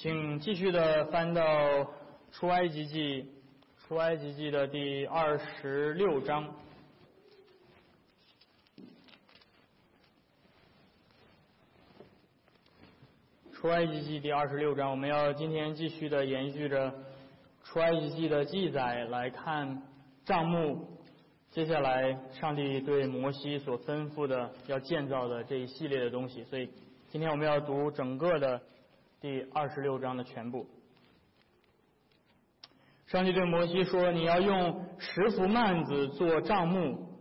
请继续的翻到出埃及记，出埃及记的第二十六章。出埃及记第二十六章，我们要今天继续的延续着出埃及记的记载来看账目。接下来，上帝对摩西所吩咐的要建造的这一系列的东西，所以今天我们要读整个的第二十六章的全部。上帝对摩西说：“你要用十幅幔子做帐幕，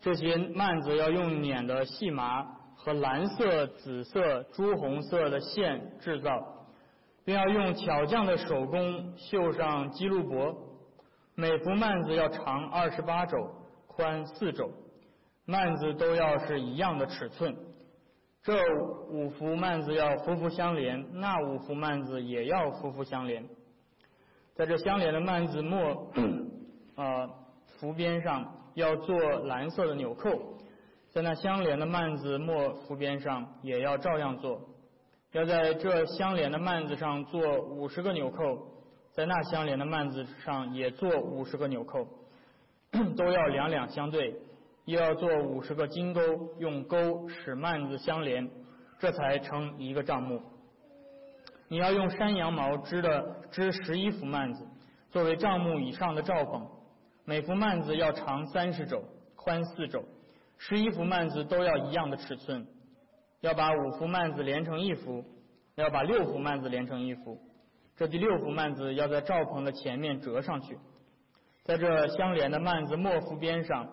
这些幔子要用捻的细麻和蓝色、紫色、朱红色的线制造，并要用巧匠的手工绣上基路伯。每幅幔子要长二十八肘，宽四肘，幔子都要是一样的尺寸。这五幅幔子要幅幅相连，那五幅幔子也要幅幅相连。”在这相连的幔子末，呃，幅边上要做蓝色的纽扣，在那相连的幔子末幅边上也要照样做，要在这相连的幔子上做五十个纽扣，在那相连的幔子上也做五十个纽扣，都要两两相对，又要做五十个金钩，用钩使幔子相连，这才成一个帐幕。你要用山羊毛织的织十一幅幔子，作为帐幕以上的罩棚。每幅幔子要长三十肘，宽四肘，十一幅幔子都要一样的尺寸。要把五幅幔子连成一幅，要把六幅幔子连成一幅。这第六幅幔子要在罩棚的前面折上去，在这相连的幔子末幅边上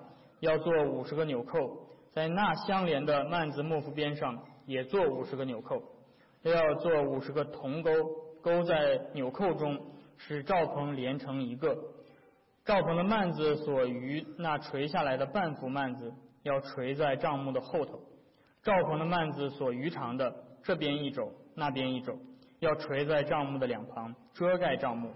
要做五十个纽扣，在那相连的幔子幕幅边上也做五十个纽扣。要做五十个铜钩，钩在纽扣中，使罩棚连成一个。罩棚的幔子所余那垂下来的半幅幔子，要垂在帐幕的后头。罩棚的幔子所余长的这边一肘，那边一肘，要垂在帐幕的两旁，遮盖帐幕。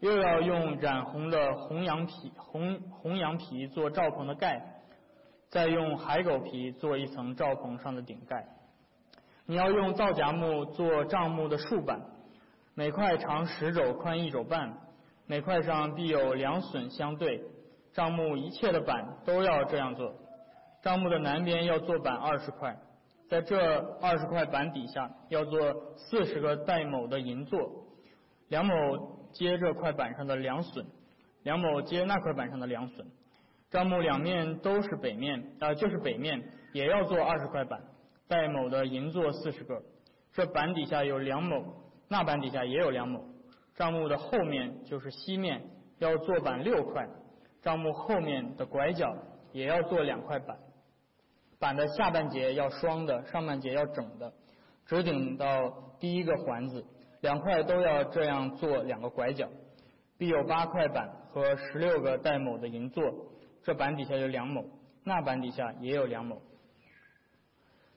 又要用染红的红羊皮红红羊皮做罩棚的盖，再用海狗皮做一层罩棚上的顶盖。你要用皂荚木做帐幕的竖板，每块长十肘，宽一肘半，每块上必有两榫相对。帐幕一切的板都要这样做。帐幕的南边要做板二十块，在这二十块板底下要做四十个带卯的银座，两卯接这块板上的梁榫，梁某接那块板上的梁榫。账目两面都是北面，啊，就是北面也要做二十块板。戴某的银座四十个，这板底下有梁某，那板底下也有梁某。账目的后面就是西面，要做板六块。账目后面的拐角也要做两块板，板的下半截要双的，上半截要整的，直顶到第一个环子，两块都要这样做两个拐角。必有八块板和十六个带卯的银座，这板底下有两卯，那板底下也有两卯。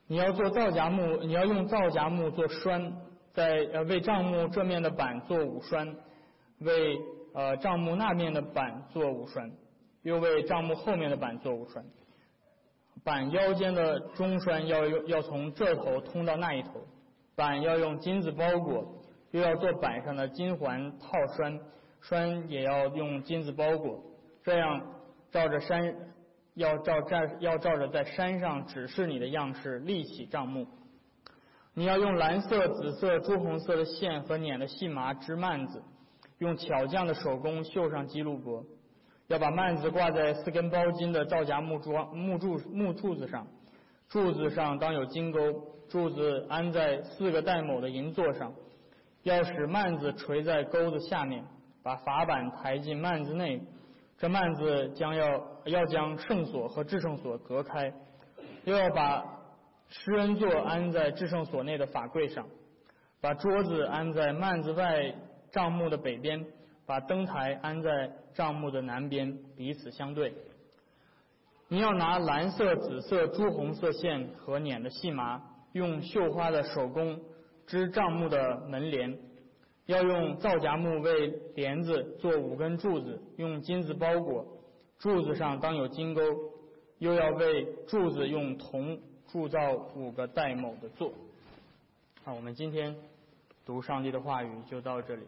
你要做皂荚木，你要用皂荚木做栓，在呃为帐幕这面的板做五栓，为呃帐幕那面的板做五栓，又为帐幕后面的板做五栓。板腰间的中栓要用要从这头通到那一头，板要用金子包裹，又要做板上的金环套栓，栓也要用金子包裹，这样照着山。要照在要照着在山上指示你的样式立起帐幕。你要用蓝色、紫色、朱红色的线和捻的细麻织幔子，用巧匠的手工绣上基路伯。要把幔子挂在四根包金的皂荚木柱木柱木柱子上，柱子上当有金钩，柱子安在四个带卯的银座上。要使幔子垂在钩子下面，把法板抬进幔子内。这幔子将要要将圣所和至圣所隔开，又要把施恩座安在至圣所内的法柜上，把桌子安在幔子外帐幕的北边，把灯台安在帐幕的南边，彼此相对。你要拿蓝色、紫色、朱红色线和捻的细麻，用绣花的手工织帐幕的门帘。要用皂荚木为帘子做五根柱子，用金子包裹，柱子上当有金钩，又要为柱子用铜铸造五个带卯的座。好，我们今天读上帝的话语就到这里。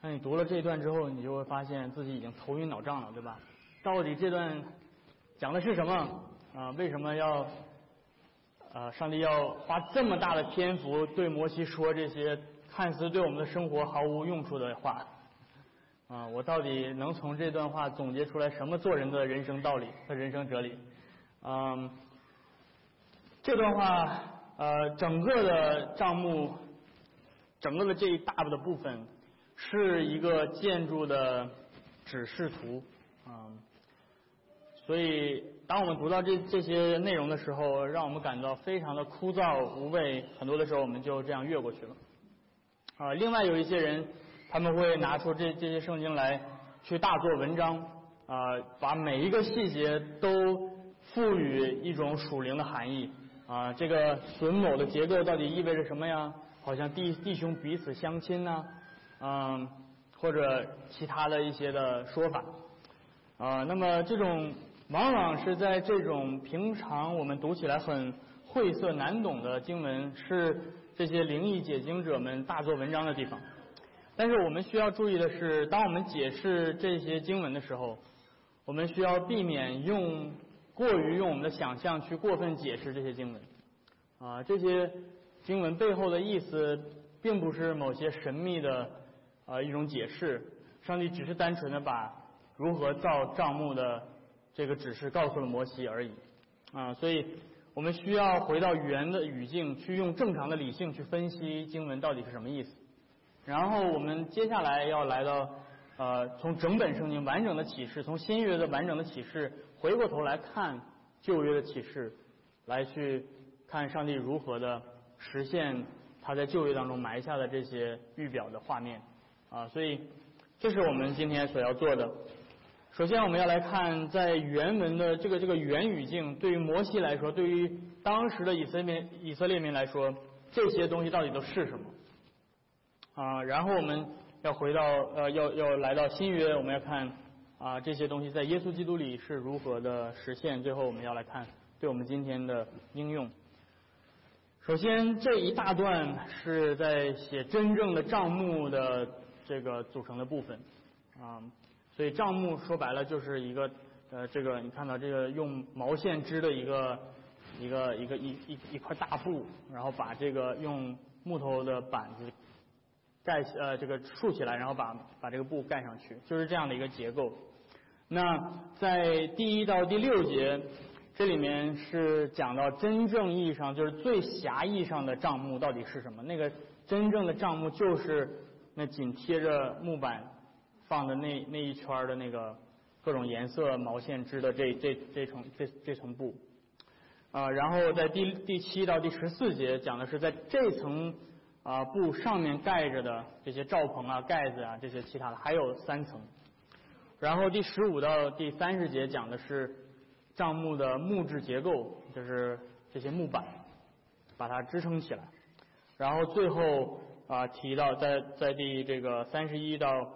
那你读了这段之后，你就会发现自己已经头晕脑胀了，对吧？到底这段讲的是什么啊？为什么要啊？上帝要花这么大的篇幅对摩西说这些看似对我们的生活毫无用处的话啊？我到底能从这段话总结出来什么做人的人生道理和人生哲理？嗯，这段话呃，整个的账目，整个的这一大部的部分。是一个建筑的指示图，啊，所以当我们读到这这些内容的时候，让我们感到非常的枯燥无味，很多的时候我们就这样越过去了。啊，另外有一些人，他们会拿出这这些圣经来去大做文章，啊，把每一个细节都赋予一种属灵的含义，啊，这个榫卯的结构到底意味着什么呀？好像弟弟兄彼此相亲呢？嗯，或者其他的一些的说法，啊，那么这种往往是在这种平常我们读起来很晦涩难懂的经文，是这些灵异解经者们大做文章的地方。但是我们需要注意的是，当我们解释这些经文的时候，我们需要避免用过于用我们的想象去过分解释这些经文。啊，这些经文背后的意思，并不是某些神秘的。啊，一种解释，上帝只是单纯的把如何造账目的这个指示告诉了摩西而已啊，所以我们需要回到语言的语境，去用正常的理性去分析经文到底是什么意思。然后我们接下来要来到呃，从整本圣经完整的启示，从新约的完整的启示，回过头来看旧约的启示，来去看上帝如何的实现他在旧约当中埋下的这些预表的画面。啊，所以这是我们今天所要做的。首先，我们要来看在原文的这个这个原语境，对于摩西来说，对于当时的以色列以色列民来说，这些东西到底都是什么？啊，然后我们要回到呃，要要来到新约，我们要看啊这些东西在耶稣基督里是如何的实现。最后，我们要来看对我们今天的应用。首先，这一大段是在写真正的账目的。这个组成的部分啊，所以账目说白了就是一个呃，这个你看到这个用毛线织的一个一个一个一一一块大布，然后把这个用木头的板子盖呃这个竖起来，然后把把这个布盖上去，就是这样的一个结构。那在第一到第六节，这里面是讲到真正意义上就是最狭义上的账目到底是什么？那个真正的账目就是。那紧贴着木板放的那那一圈的那个各种颜色毛线织的这这这层这这层布啊，然后在第第七到第十四节讲的是在这层啊布上面盖着的这些罩棚啊盖子啊这些其他的还有三层，然后第十五到第三十节讲的是帐幕的木质结构，就是这些木板把它支撑起来，然后最后。啊，提到在在第这个三十一到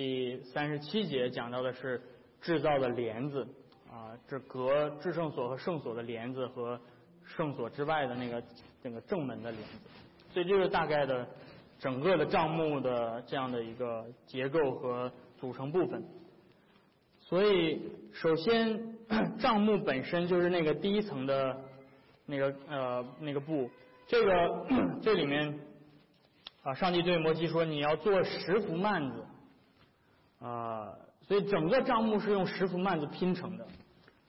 第三十七节讲到的是制造的帘子啊，这隔至圣所和圣所的帘子和圣所之外的那个那个正门的帘子，所以这个大概的整个的账目的这样的一个结构和组成部分。所以首先 账目本身就是那个第一层的那个呃那个布，这个 这里面。啊，上帝对摩西说：“你要做十幅幔子，啊，所以整个帐幕是用十幅幔子拼成的，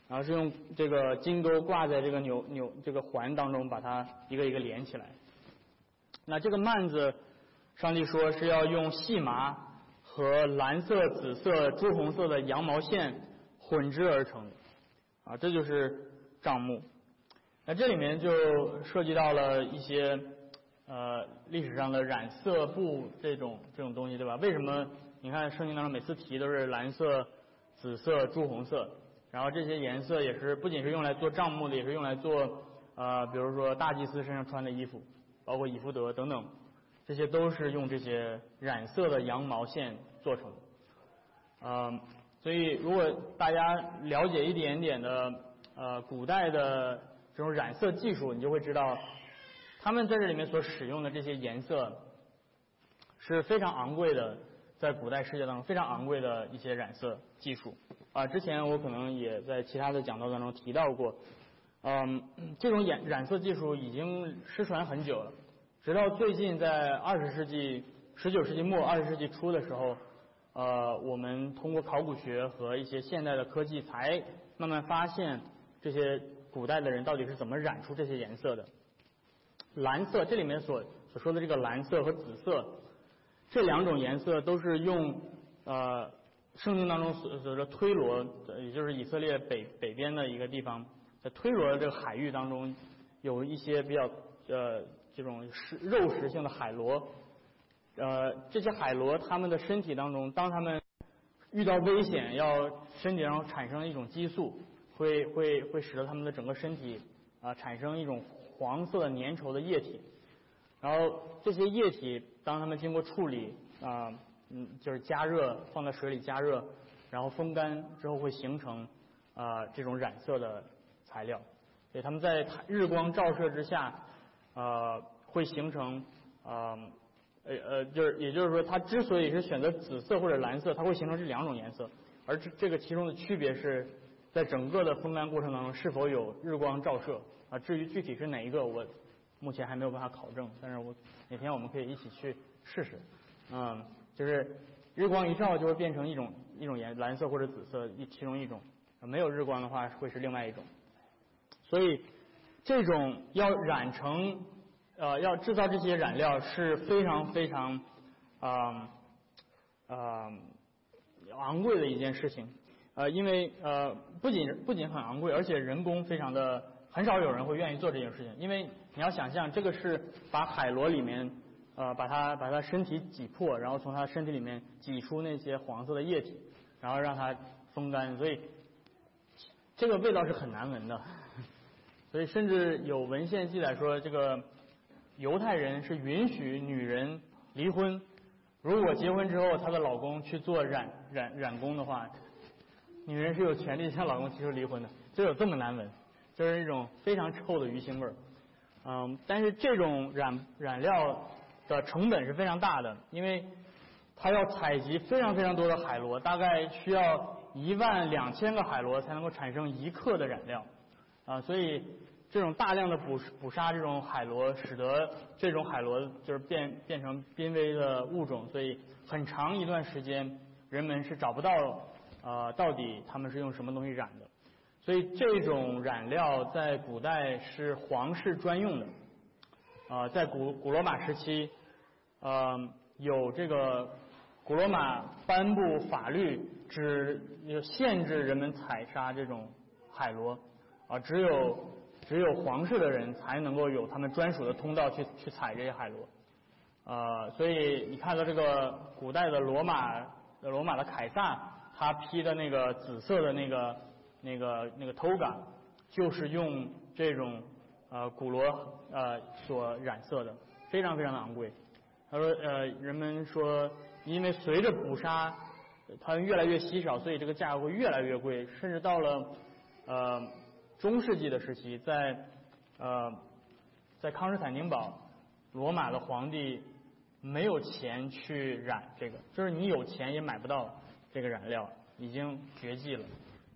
然后是用这个金钩挂在这个纽纽这个环当中，把它一个一个连起来。那这个幔子，上帝说是要用细麻和蓝色、紫色、朱红色的羊毛线混织而成，啊，这就是帐目。那这里面就涉及到了一些。”呃，历史上的染色布这种这种东西，对吧？为什么你看圣经当中每次提都是蓝色、紫色、朱红色，然后这些颜色也是不仅是用来做帐幕的，也是用来做呃，比如说大祭司身上穿的衣服，包括以弗德等等，这些都是用这些染色的羊毛线做成的。嗯，所以如果大家了解一点点的呃古代的这种染色技术，你就会知道。他们在这里面所使用的这些颜色，是非常昂贵的，在古代世界当中非常昂贵的一些染色技术啊。之前我可能也在其他的讲道当中提到过，嗯，这种染染色技术已经失传很久了，直到最近在二十世纪、十九世纪末、二十世纪初的时候，呃，我们通过考古学和一些现代的科技，才慢慢发现这些古代的人到底是怎么染出这些颜色的。蓝色，这里面所所说的这个蓝色和紫色。这两种颜色都是用呃圣经当中所所说推罗，也就是以色列北北边的一个地方，在推罗的这个海域当中，有一些比较呃这种食肉食性的海螺，呃这些海螺它们的身体当中，当它们遇到危险要身体上产生一种激素，会会会使得它们的整个身体啊产生一种黄色的粘稠的液体。然后这些液体，当它们经过处理啊，嗯，就是加热，放在水里加热，然后风干之后会形成啊这种染色的材料。所以它们在日光照射之下，呃，会形成啊呃呃，就是也就是说，它之所以是选择紫色或者蓝色，它会形成这两种颜色。而这这个其中的区别是在整个的风干过程当中是否有日光照射啊。至于具体是哪一个，我。目前还没有办法考证，但是我哪天我们可以一起去试试，嗯，就是日光一照就会变成一种一种颜蓝色或者紫色一其中一种，没有日光的话会是另外一种，所以这种要染成呃要制造这些染料是非常非常啊啊昂贵的一件事情，呃因为呃不仅不仅很昂贵，而且人工非常的。很少有人会愿意做这件事情，因为你要想象，这个是把海螺里面，呃，把它把它身体挤破，然后从它身体里面挤出那些黄色的液体，然后让它风干，所以这个味道是很难闻的。所以甚至有文献记载说，这个犹太人是允许女人离婚，如果结婚之后她的老公去做染染染工的话，女人是有权利向老公提出离婚的，就有这么难闻。就是一种非常臭的鱼腥味儿，嗯，但是这种染染料的成本是非常大的，因为它要采集非常非常多的海螺，大概需要一万两千个海螺才能够产生一克的染料，啊，所以这种大量的捕捕杀这种海螺，使得这种海螺就是变变成濒危的物种，所以很长一段时间人们是找不到呃到底他们是用什么东西染的。所以这种染料在古代是皇室专用的，啊，在古古罗马时期，呃，有这个古罗马颁布法律，只限制人们采杀这种海螺，啊，只有只有皇室的人才能够有他们专属的通道去去采这些海螺，啊，所以你看到这个古代的罗马的罗马的凯撒，他披的那个紫色的那个。那个那个 toga 就是用这种呃古罗呃所染色的，非常非常的昂贵。他说呃人们说因为随着捕杀它越来越稀少，所以这个价格会越来越贵，甚至到了呃中世纪的时期，在呃在康斯坦丁堡，罗马的皇帝没有钱去染这个，就是你有钱也买不到这个染料，已经绝迹了。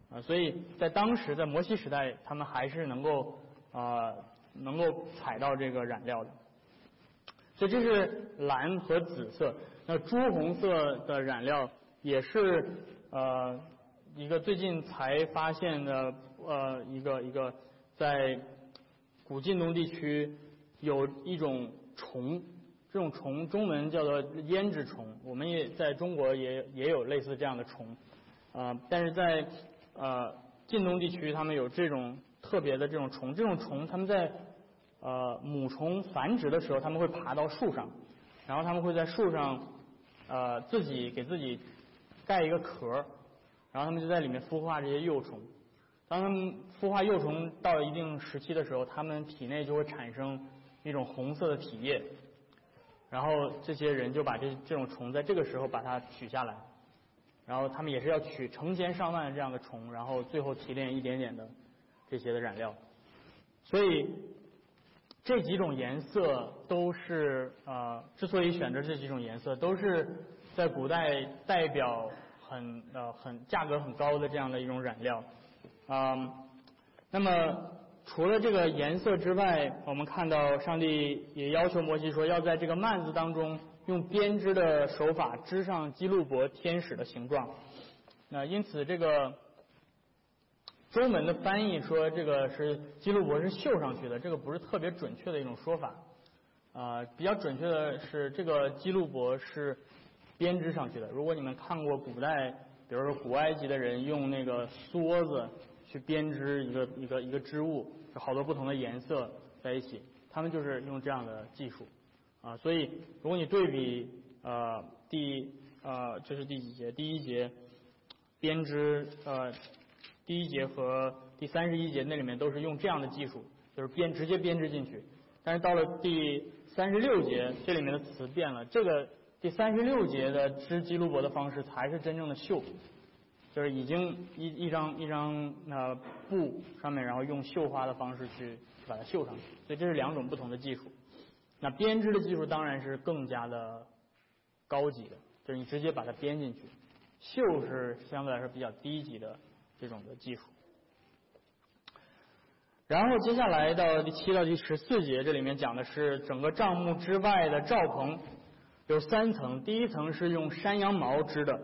啊，所以在当时在摩西时代，他们还是能够啊能够采到这个染料的。所以这是蓝和紫色。那朱红色的染料也是呃一个最近才发现的呃一个一个在古晋东地区有一种虫，这种虫中文叫做胭脂虫，我们也在中国也也有类似这样的虫啊，但是在呃，晋东地区他们有这种特别的这种虫，这种虫他们在呃母虫繁殖的时候，他们会爬到树上，然后他们会在树上呃自己给自己盖一个壳，然后他们就在里面孵化这些幼虫。当他们孵化幼虫到一定时期的时候，它们体内就会产生一种红色的体液，然后这些人就把这这种虫在这个时候把它取下来。然后他们也是要取成千上万这样的虫，然后最后提炼一点点的这些的染料。所以这几种颜色都是呃，之所以选择这几种颜色，都是在古代代表很呃很价格很高的这样的一种染料。啊，那么除了这个颜色之外，我们看到上帝也要求摩西说，要在这个幔子当中用编织的手法织上基路伯天使的形状。那因此这个。中文的翻译说这个是基路伯是绣上去的，这个不是特别准确的一种说法。啊，比较准确的是这个基路伯是编织上去的。如果你们看过古代，比如说古埃及的人用那个梭子去编织一个一个一个织物，好多不同的颜色在一起，他们就是用这样的技术。啊，所以如果你对比呃第呃这是第几节？第一节编织呃。第一节和第三十一节那里面都是用这样的技术，就是编直接编织进去。但是到了第三十六节，这里面的词变了。这个第三十六节的织基路伯的方式才是真正的绣，就是已经一一张一张那布上面，然后用绣花的方式去把它绣上去。所以这是两种不同的技术。那编织的技术当然是更加的高级的，就是你直接把它编进去。绣是相对来说比较低级的。这种的技术，然后接下来到第七到第十四节，这里面讲的是整个帐幕之外的罩棚有三层，第一层是用山羊毛织的，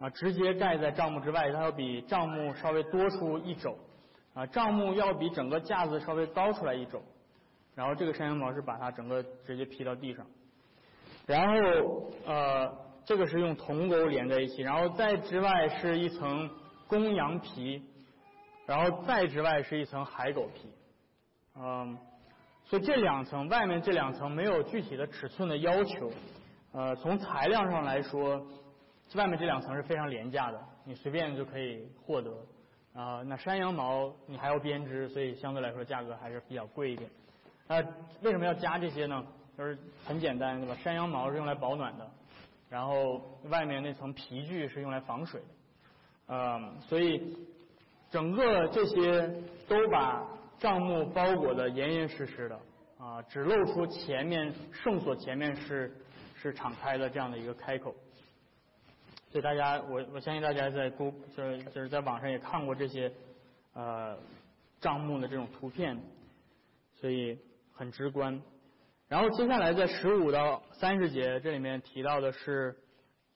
啊，直接盖在帐幕之外，它要比帐幕稍微多出一肘，啊，帐幕要比整个架子稍微高出来一肘，然后这个山羊毛是把它整个直接披到地上，然后呃，这个是用铜钩连在一起，然后再之外是一层。公羊皮，然后再之外是一层海狗皮，嗯，所以这两层外面这两层没有具体的尺寸的要求，呃，从材料上来说，外面这两层是非常廉价的，你随便就可以获得，啊，那山羊毛你还要编织，所以相对来说价格还是比较贵一点。那为什么要加这些呢？就是很简单，对吧？山羊毛是用来保暖的，然后外面那层皮具是用来防水的。嗯，所以整个这些都把帐幕包裹的严严实实的啊，只露出前面圣所前面是是敞开的这样的一个开口。所以大家，我我相信大家在公就是就是在网上也看过这些呃帐幕的这种图片，所以很直观。然后接下来在十五到三十节这里面提到的是。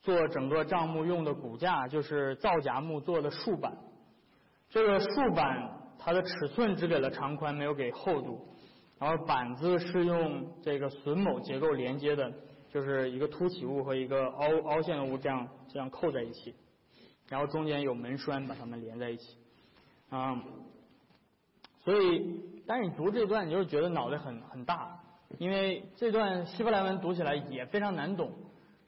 做整个帐幕用的骨架就是皂荚木做的竖板，这个竖板它的尺寸只给了长宽，没有给厚度，然后板子是用这个榫卯结构连接的，就是一个凸起物和一个凹凹陷的物这样这样扣在一起，然后中间有门栓把它们连在一起，啊，所以但是你读这段你就是觉得脑袋很很大，因为这段希伯来文读起来也非常难懂。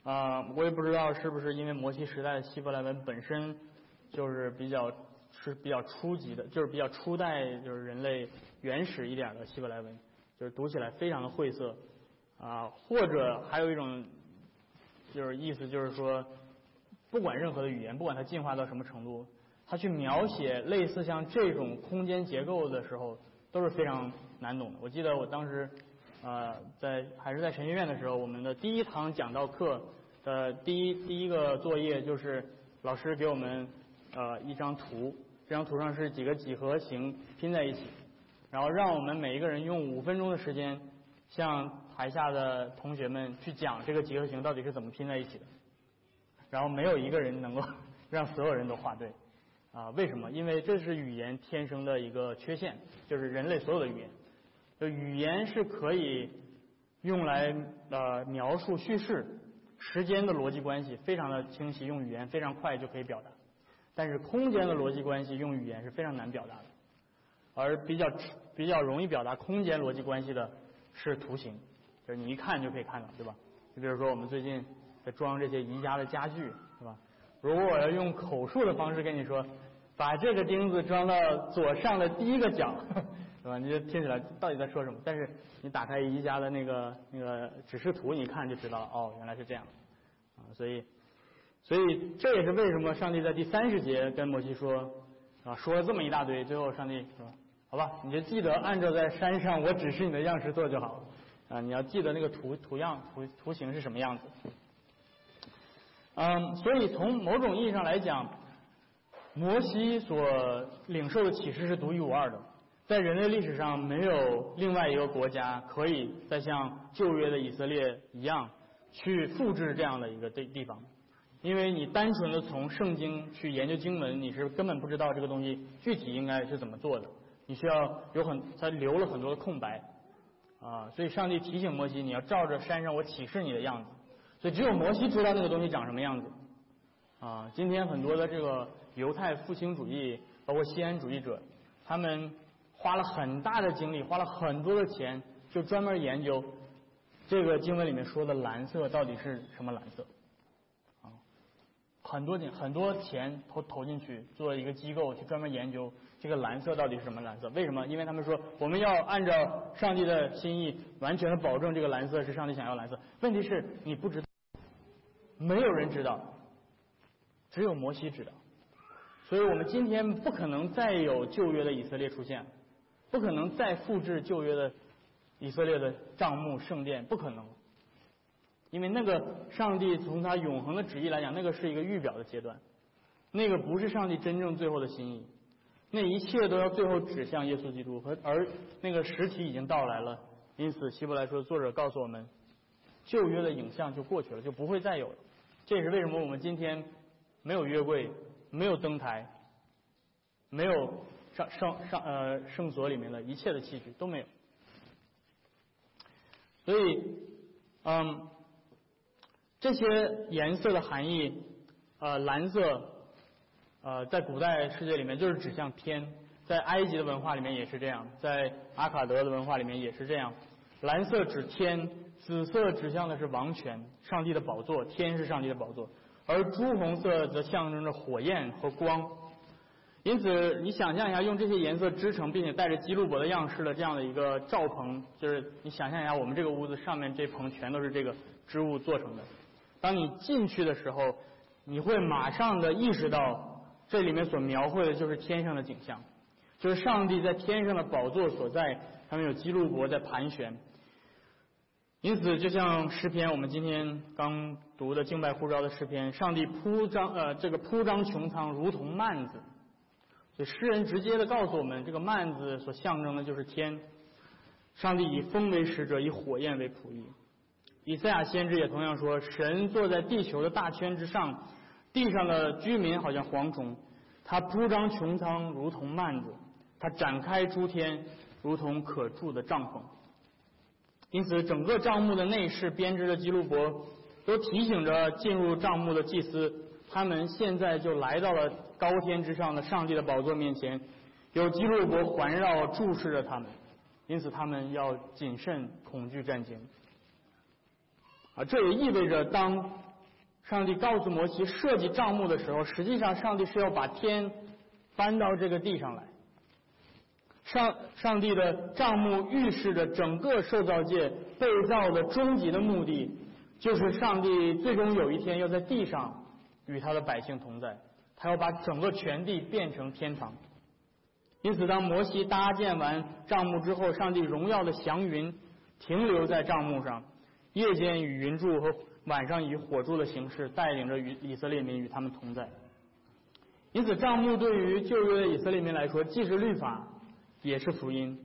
啊，我也不知道是不是因为摩西时代的希伯来文本身就是比较是比较初级的，就是比较初代就是人类原始一点的希伯来文，就是读起来非常的晦涩啊，或者还有一种就是意思就是说，不管任何的语言，不管它进化到什么程度，他去描写类似像这种空间结构的时候都是非常难懂的。我记得我当时。呃，在还是在神学院的时候，我们的第一堂讲道课的第一第一个作业就是老师给我们呃一张图，这张图上是几个几何形拼在一起，然后让我们每一个人用五分钟的时间向台下的同学们去讲这个几何形到底是怎么拼在一起的，然后没有一个人能够 让所有人都画对啊？为什么？因为这是语言天生的一个缺陷，就是人类所有的语言。就语言是可以用来呃描述叙事时间的逻辑关系，非常的清晰，用语言非常快就可以表达。但是空间的逻辑关系用语言是非常难表达的，而比较比较容易表达空间逻辑关系的是图形，就是你一看就可以看到，对吧？就比如说我们最近在装这些宜家的家具，是吧？如果我要用口述的方式跟你说，把这个钉子装到左上的第一个角。是吧？你就听起来到底在说什么？但是你打开宜家的那个那个指示图，你看就知道了。哦，原来是这样啊！所以，所以这也是为什么上帝在第三十节跟摩西说啊，说了这么一大堆，最后上帝说好吧？你就记得按照在山上我指示你的样式做就好了。啊，你要记得那个图图样图图形是什么样子。嗯，所以从某种意义上来讲，摩西所领受的启示是独一无二的，在人类历史上没有另外一个国家可以再像旧约的以色列一样去复制这样的一个地地方，因为你单纯的从圣经去研究经文，你是根本不知道这个东西具体应该是怎么做的，你需要有很他留了很多的空白。啊，所以上帝提醒摩西，你要照着山上我启示你的样子。所以只有摩西知道那个东西长什么样子。啊，今天很多的这个犹太复兴主义，包括西安主义者，他们花了很大的精力，花了很多的钱，就专门研究这个经文里面说的蓝色到底是什么蓝色。啊很多钱很多钱投投进去，做一个机构去专门研究这个蓝色到底是什么蓝色？为什么？因为他们说我们要按照上帝的心意，完全的保证这个蓝色是上帝想要蓝色。问题是你不知道，没有人知道，只有摩西知道。所以我们今天不可能再有旧约的以色列出现，不可能再复制旧约的以色列的帐幕圣殿，不可能。因为那个上帝从他永恒的旨意来讲，那个是一个预表的阶段，那个不是上帝真正最后的心意，那一切都要最后指向耶稣基督，和而那个实体已经到来了。因此，希伯来说作者告诉我们，旧约的影像就过去了，就不会再有了。这也是为什么我们今天没有约柜，没有灯台，没有上上上呃圣所里面的一切的器具都没有。所以，嗯。这些颜色的含义，呃，蓝色，呃，在古代世界里面就是指向天，在埃及的文化里面也是这样，在阿卡德的文化里面也是这样。蓝色指天，紫色指向的是王权，上帝的宝座，天是上帝的宝座，而朱红色则象征着火焰和光。因此，你想象一下，用这些颜色织成并且带着基路伯的样式的这样的一个罩棚，就是你想象一下，我们这个屋子上面这棚全都是这个织物做成的。当你进去的时候，你会马上的意识到，这里面所描绘的就是天上的景象，就是上帝在天上的宝座所在，上面有基路伯在盘旋。因此，就像诗篇，我们今天刚读的敬拜呼召的诗篇，上帝铺张呃这个铺张穹苍如同幔子，所以诗人直接的告诉我们，这个幔子所象征的就是天，上帝以风为使者，以火焰为仆役。以赛亚先知也同样说：“神坐在地球的大圈之上，地上的居民好像蝗虫。他铺张穹苍如同幔子，他展开诸天如同可住的帐篷。因此，整个帐幕的内饰编织的基路伯，都提醒着进入帐幕的祭司，他们现在就来到了高天之上的上帝的宝座面前，有基路伯环绕注视着他们，因此他们要谨慎恐惧战惊。”啊，这也意味着，当上帝告诉摩西设计帐幕的时候，实际上上帝是要把天搬到这个地上来。上上帝的帐幕预示着整个受造界被造的终极的目的，就是上帝最终有一天要在地上与他的百姓同在，他要把整个全地变成天堂。因此，当摩西搭建完帐幕之后，上帝荣耀的祥云停留在帐幕上。夜间以云柱和晚上以火柱的形式带领着与以色列民与他们同在。因此，帐幕对于旧约的以色列民来说，既是律法，也是福音。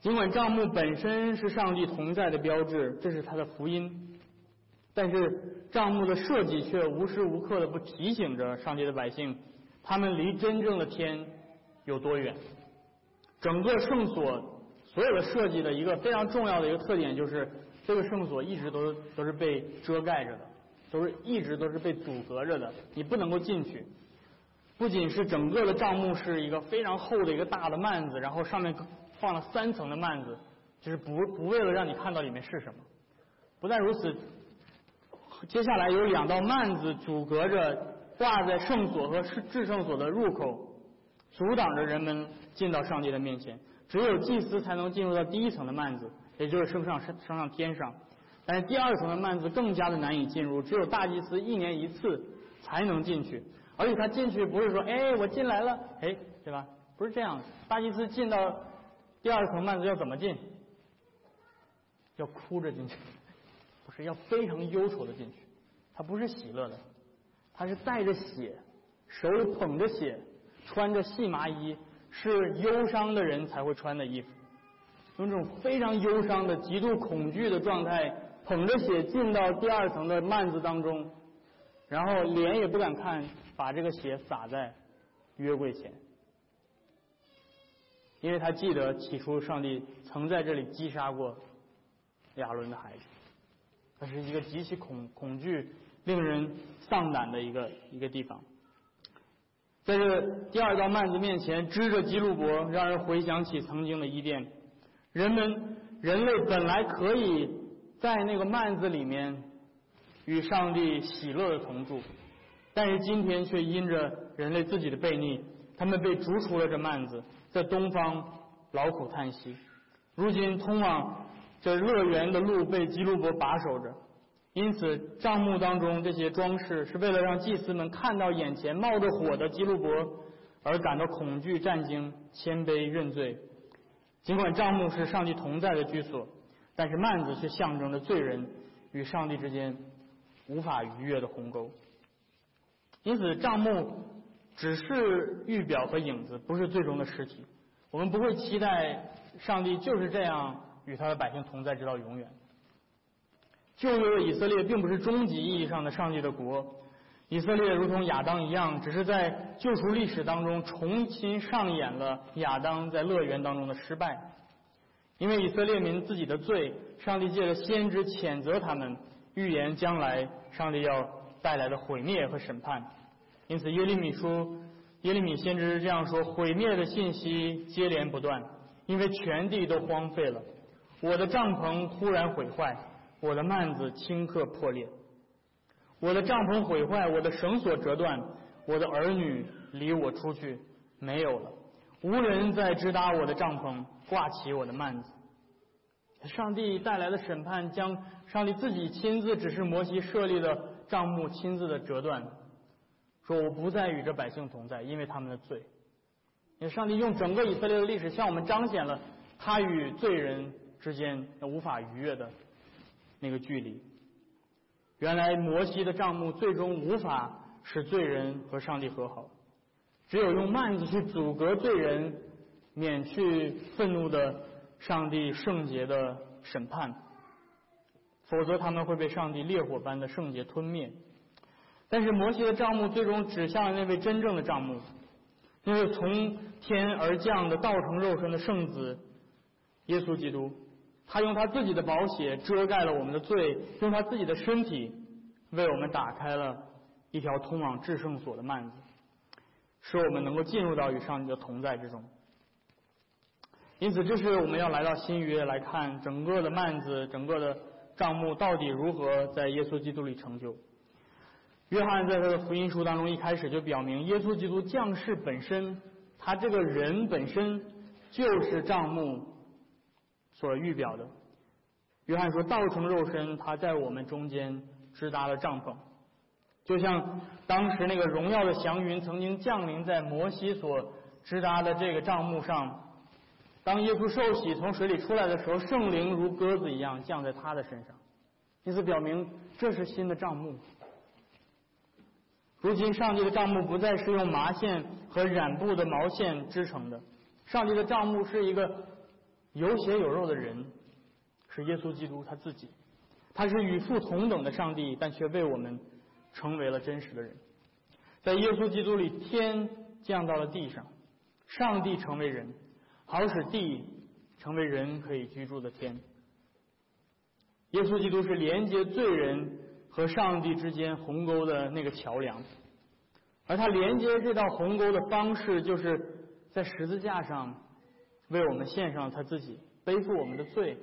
尽管帐幕本身是上帝同在的标志，这是他的福音，但是帐幕的设计却无时无刻的不提醒着上帝的百姓，他们离真正的天有多远。整个圣所所有的设计的一个非常重要的一个特点就是。这个圣所一直都都是被遮盖着的，都是一直都是被阻隔着的，你不能够进去。不仅是整个的帐幕是一个非常厚的一个大的幔子，然后上面放了三层的幔子，就是不不为了让你看到里面是什么。不但如此，接下来有两道幔子阻隔着挂在圣所和至圣所的入口，阻挡着人们进到上帝的面前。只有祭司才能进入到第一层的幔子。也就是升上升上天上，但是第二层的幔子更加的难以进入，只有大祭司一年一次才能进去，而且他进去不是说哎我进来了哎对吧？不是这样。大祭司进到第二层幔子要怎么进？要哭着进去，不是要非常忧愁的进去。他不是喜乐的，他是带着血，手捧着血，穿着细麻衣，是忧伤的人才会穿的衣服。用这种非常忧伤的、极度恐惧的状态，捧着血进到第二层的幔子当中，然后脸也不敢看，把这个血洒在约柜前，因为他记得起初上帝曾在这里击杀过亚伦的孩子，那是一个极其恐恐惧。令人丧胆的一个一个地方，在这第二道幔子面前支着基路伯，让人回想起曾经的伊甸。人们人类本来可以在那个幔子里面与上帝喜乐的同住，但是今天却因着人类自己的悖逆，他们被逐出了这幔子，在东方劳苦叹息。如今通往这乐园的路被基路伯把守着。因此，帐幕当中这些装饰是为了让祭司们看到眼前冒着火的基路伯，而感到恐惧、战惊、谦卑、认罪。尽管帐幕是上帝同在的居所，但是幔子却象征着罪人与上帝之间无法逾越的鸿沟。因此，账目只是预表和影子，不是最终的实体。我们不会期待上帝就是这样与他的百姓同在，直到永远。旧约的以色列并不是终极意义上的上帝的国，以色列如同亚当一样，只是在救赎历史当中重新上演了亚当在乐园当中的失败。因为以色列民自己的罪，上帝借着先知谴责他们，预言将来上帝要带来的毁灭和审判。因此耶利米书耶利米先知这样说：毁灭的信息接连不断，因为全地都荒废了，我的帐篷忽然毁坏。我的幔子顷刻破裂，我的帐篷毁坏，我的绳索折断，我的儿女离我出去没有了，无人再支搭我的帐篷，挂起我的幔子。上帝带来的审判，将上帝自己亲自指示摩西设立的账目亲自的折断，说我不再与这百姓同在，因为他们的罪。上帝用整个以色列的历史向我们彰显了他与罪人之间无法逾越的。那个距离，原来摩西的账目最终无法使罪人和上帝和好，只有用幔子去阻隔罪人，免去愤怒的上帝圣洁的审判，否则他们会被上帝烈火般的圣洁吞灭。但是摩西的账目最终指向了那位真正的账目，那位从天而降的道成肉身的圣子耶稣基督。他用他自己的宝血遮盖了我们的罪，用他自己的身体为我们打开了一条通往至圣所的幔子，使我们能够进入到与上帝的同在之中。因此，这是我们要来到新约来看整个的幔子、整个的账目到底如何在耶稣基督里成就。约翰在他的福音书当中一开始就表明，耶稣基督降世本身，他这个人本身就是账目。所预表的，约翰说道成肉身，他在我们中间支搭了帐篷，就像当时那个荣耀的祥云曾经降临在摩西所支搭的这个帐幕上。当耶稣受洗从水里出来的时候，圣灵如鸽子一样降在他的身上，因此表明这是新的帐幕。如今上帝的帐幕不再是用麻线和染布的毛线织成的，上帝的帐幕是一个。有血有肉的人是耶稣基督他自己，他是与父同等的上帝，但却为我们成为了真实的人。在耶稣基督里，天降到了地上，上帝成为人，好使地成为人可以居住的天。耶稣基督是连接罪人和上帝之间鸿沟的那个桥梁，而他连接这道鸿沟的方式，就是在十字架上。为我们献上他自己，背负我们的罪，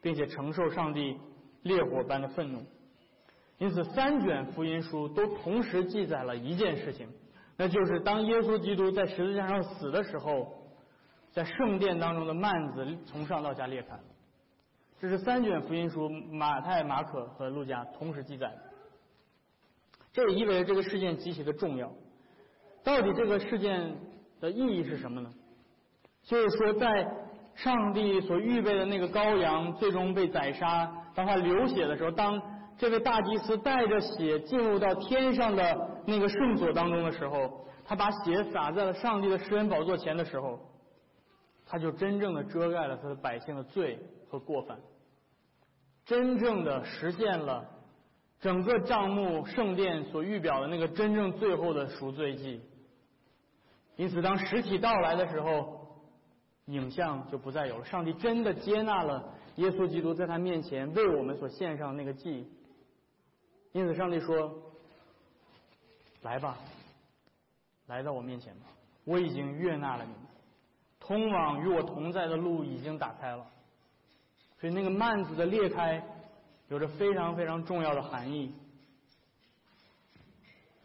并且承受上帝烈火般的愤怒。因此，三卷福音书都同时记载了一件事情，那就是当耶稣基督在十字架上死的时候，在圣殿当中的幔子从上到下裂开。这是三卷福音书马太、马可和路加同时记载的。这也意味着这个事件极其的重要。到底这个事件？的意义是什么呢？就是说，在上帝所预备的那个羔羊最终被宰杀，当他流血的时候，当这位大祭司带着血进入到天上的那个圣所当中的时候，他把血洒在了上帝的施恩宝座前的时候，他就真正的遮盖了他的百姓的罪和过犯，真正的实现了整个帐幕圣殿所预表的那个真正最后的赎罪祭。因此，当实体到来的时候，影像就不再有了。上帝真的接纳了耶稣基督在他面前为我们所献上那个祭。因此，上帝说：“来吧，来到我面前吧，我已经悦纳了你们，通往与我同在的路已经打开了。”所以，那个幔子的裂开，有着非常非常重要的含义。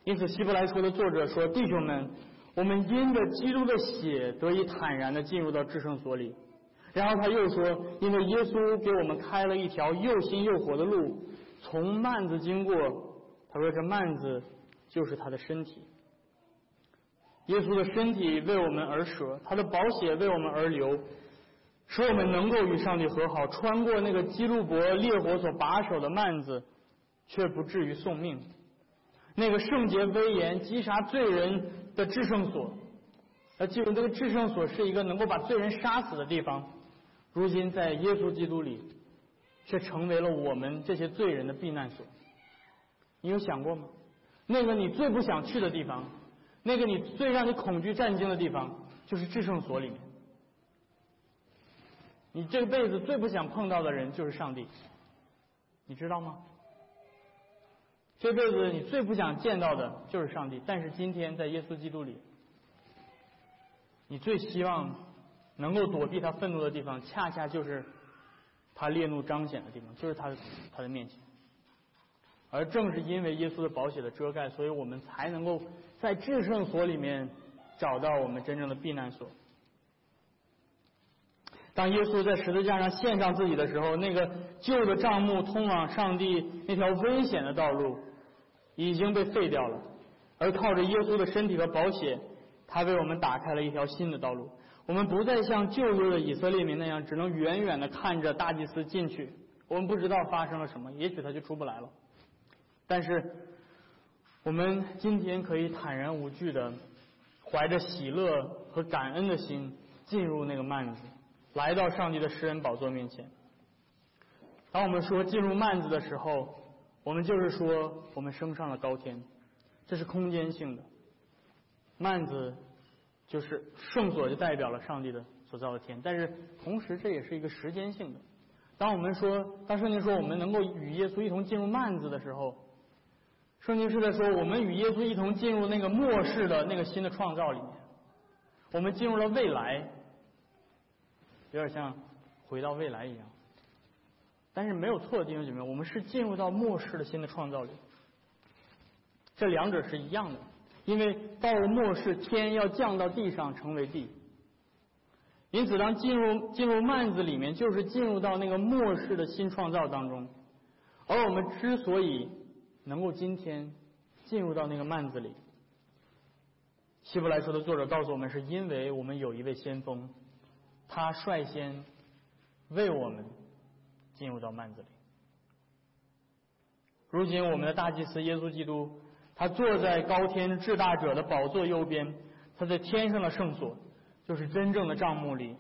因此，希伯来书的作者说：“弟兄们。”我们因着基督的血得以坦然的进入到至圣所里，然后他又说，因为耶稣给我们开了一条又新又活的路，从幔子经过，他说这幔子就是他的身体，耶稣的身体为我们而舍，他的宝血为我们而流，使我们能够与上帝和好，穿过那个基路伯烈火所把守的幔子，却不至于送命，那个圣洁威严击杀罪人。的至圣所，呃，记住这个至圣所是一个能够把罪人杀死的地方。如今在耶稣基督里，却成为了我们这些罪人的避难所。你有想过吗？那个你最不想去的地方，那个你最让你恐惧战惊的地方，就是制胜所里面。你这辈子最不想碰到的人就是上帝，你知道吗？这辈子你最不想见到的就是上帝，但是今天在耶稣基督里，你最希望能够躲避他愤怒的地方，恰恰就是他烈怒彰显的地方，就是他他的面前。而正是因为耶稣的宝血的遮盖，所以我们才能够在至圣所里面找到我们真正的避难所。当耶稣在十字架上献上自己的时候，那个旧的帐幕通往上帝那条危险的道路。已经被废掉了，而靠着耶稣的身体和宝血，他为我们打开了一条新的道路。我们不再像旧日的以色列民那样，只能远远的看着大祭司进去。我们不知道发生了什么，也许他就出不来了。但是，我们今天可以坦然无惧的，怀着喜乐和感恩的心进入那个幔子，来到上帝的诗人宝座面前。当我们说进入幔子的时候，我们就是说，我们升上了高天，这是空间性的。幔子就是圣所，就代表了上帝的所造的天。但是同时，这也是一个时间性的。当我们说，当圣经说我们能够与耶稣一同进入幔子的时候，圣经是在说我们与耶稣一同进入那个末世的那个新的创造里面。我们进入了未来，有点像回到未来一样。但是没有错的，弟兄姐妹，我们是进入到末世的新的创造里，这两者是一样的，因为到了末世，天要降到地上成为地，因此当进入进入幔子里面，就是进入到那个末世的新创造当中，而我们之所以能够今天进入到那个幔子里，希伯来书的作者告诉我们，是因为我们有一位先锋，他率先为我们。进入到幔子里。如今，我们的大祭司耶稣基督，他坐在高天至大者的宝座右边，他在天上的圣所，就是真正的帐幕里，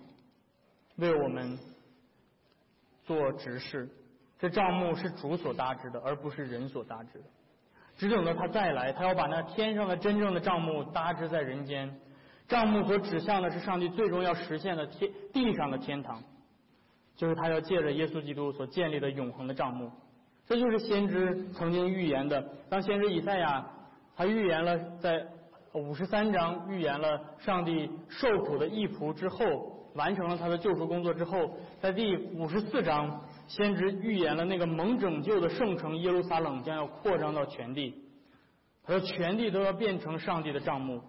为我们做执事。这帐幕是主所搭置的，而不是人所搭置的。只等到他再来，他要把那天上的真正的帐幕搭置在人间。帐幕所指向的是上帝最终要实现的天地上的天堂。就是他要借着耶稣基督所建立的永恒的账目，这就是先知曾经预言的。当先知以赛亚他预言了在五十三章预言了上帝受苦的义仆之后，完成了他的救赎工作之后，在第五十四章，先知预言了那个蒙拯救的圣城耶路撒冷将要扩张到全地，他说全地都要变成上帝的账目。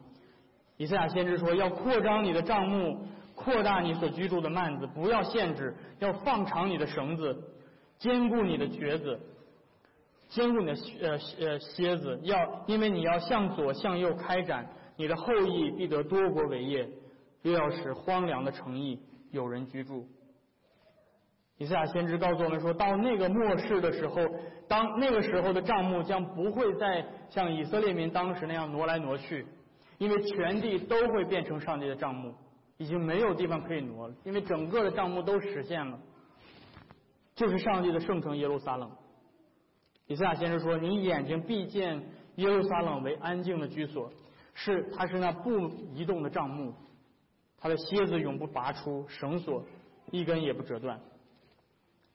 以赛亚先知说要扩张你的账目。扩大你所居住的幔子，不要限制，要放长你的绳子，坚固你的橛子，坚固你的呃呃蝎子，要因为你要向左向右开展，你的后裔必得多国为业，又要使荒凉的城邑有人居住。以赛亚先知告诉我们说，到那个末世的时候，当那个时候的帐幕将不会再像以色列民当时那样挪来挪去，因为全地都会变成上帝的帐幕，已经没有地方可以挪了，因为整个的帐幕都实现了，就是上帝的圣城耶路撒冷。以赛亚先知说：“你眼睛必见耶路撒冷为安静的居所，是它是那不移动的帐幕，他的蝎子永不拔出，绳索一根也不折断。”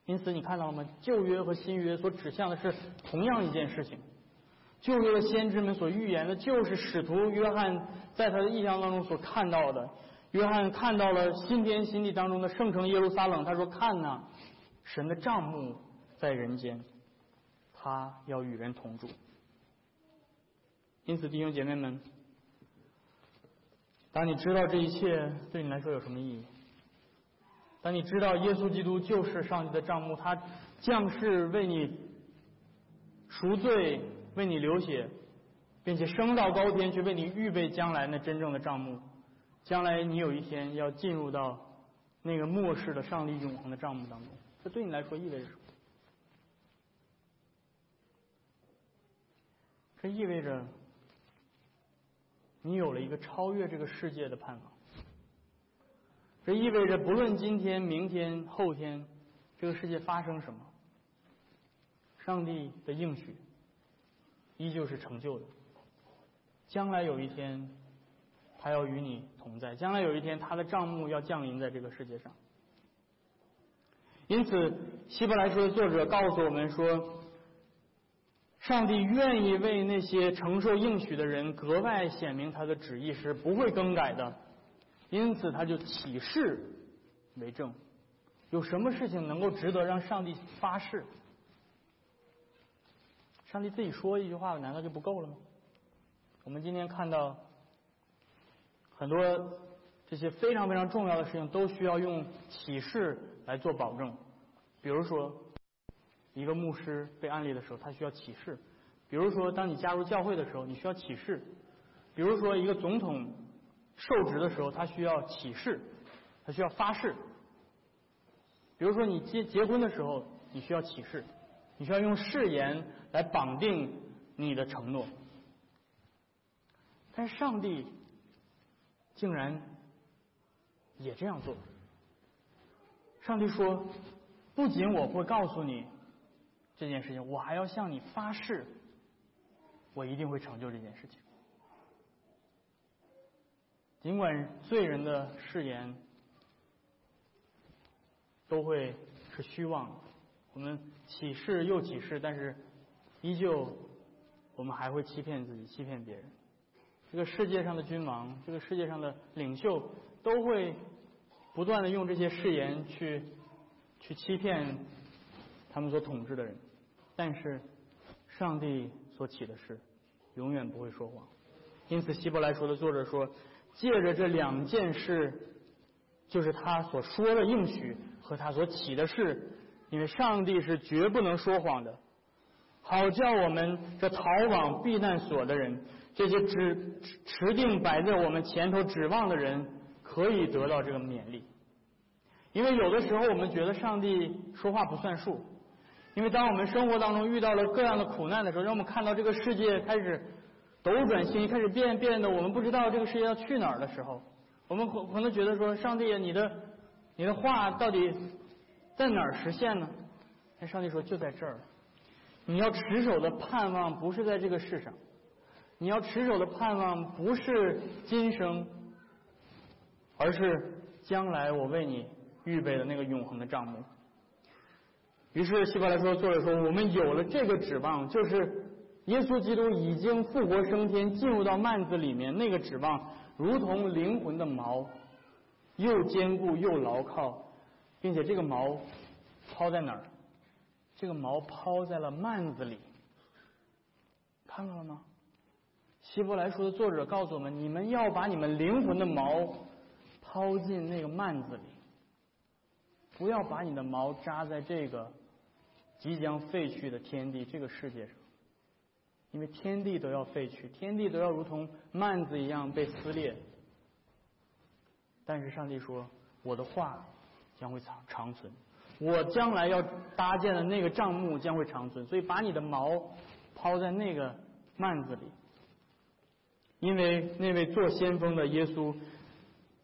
因此，你看到了吗？旧约和新约所指向的是同样一件事情。旧约的先知们所预言的，就是使徒约翰在他的意象当中所看到的。约翰看到了新天新地当中的圣城耶路撒冷，他说：“看呐，神的帐幕在人间，他要与人同住。”因此，弟兄姐妹们，当你知道这一切对你来说有什么意义？当你知道耶稣基督就是上帝的账目，他降世为你赎罪，为你流血，并且升到高天去为你预备将来那真正的账目，将来你有一天要进入到那个末世的上帝永恒的账目当中，这对你来说意味着什么？这意味着你有了一个超越这个世界的盼望。这意味着，不论今天、明天、后天，这个世界发生什么，上帝的应许依旧是成就的。将来有一天，他要与你同在；将来有一天，他的账目要降临在这个世界上。因此，希伯来书的作者告诉我们说，上帝愿意为那些承受应许的人格外显明他的旨意，是不会更改的。因此，他就起誓为证。有什么事情能够值得让上帝发誓？上帝自己说一句话，难道就不够了吗？我们今天看到很多这些非常非常重要的事情，都需要用启示来做保证。比如说，一个牧师被安利的时候，他需要启示；比如说，当你加入教会的时候，你需要启示；比如说，一个总统。受职的时候，他需要起誓，他需要发誓。比如说，你结结婚的时候，你需要起誓，你需要用誓言来绑定你的承诺。但是上帝竟然也这样做。上帝说：“不仅我会告诉你这件事情，我还要向你发誓，我一定会成就这件事情。”尽管罪人的誓言都会是虚妄的，我们起誓又起誓，但是依旧我们还会欺骗自己，欺骗别人。这个世界上的君王，这个世界上的领袖，都会不断的用这些誓言去去欺骗他们所统治的人。但是上帝所起的誓，永远不会说谎。因此，希伯来说的作者说。借着这两件事，就是他所说的应许和他所起的事，因为上帝是绝不能说谎的，好叫我们这逃往避难所的人，这些指持定摆在我们前头指望的人，可以得到这个勉励。因为有的时候我们觉得上帝说话不算数，因为当我们生活当中遇到了各样的苦难的时候，让我们看到这个世界开始。斗转星移，开始变变的，我们不知道这个世界要去哪儿的时候，我们可可能觉得说，上帝，你的你的话到底在哪儿实现呢？哎，上帝说就在这儿。你要持守的盼望不是在这个世上，你要持守的盼望不是今生，而是将来我为你预备的那个永恒的账目。于是希伯来说，作者说，我们有了这个指望，就是。耶稣基督已经复活升天，进入到幔子里面，那个指望如同灵魂的锚，又坚固又牢靠，并且这个锚抛在哪儿？这个锚抛在了幔子里，看到了吗？希伯来书的作者告诉我们：你们要把你们灵魂的锚抛进那个幔子里，不要把你的锚扎在这个即将废去的天地这个世界上。因为天地都要废去，天地都要如同幔子一样被撕裂。但是上帝说：“我的话将会长长存，我将来要搭建的那个帐幕将会长存。”所以把你的毛抛在那个幔子里，因为那位做先锋的耶稣，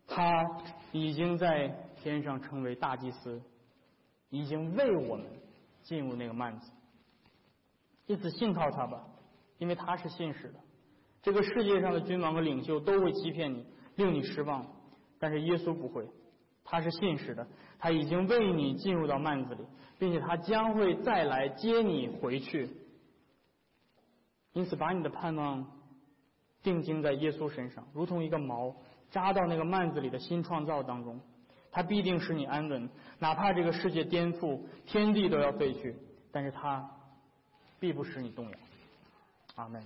他已经在天上成为大祭司，已经为我们进入那个幔子。因此信靠他吧，因为他是信使的。这个世界上的君王和领袖都会欺骗你，令你失望。但是耶稣不会，他是信使的，他已经为你进入到幔子里，并且他将会再来接你回去。因此，把你的盼望定睛在耶稣身上，如同一个锚扎到那个幔子里的新创造当中，他必定使你安稳，哪怕这个世界颠覆，天地都要废去，但是他必不使你动摇。阿门。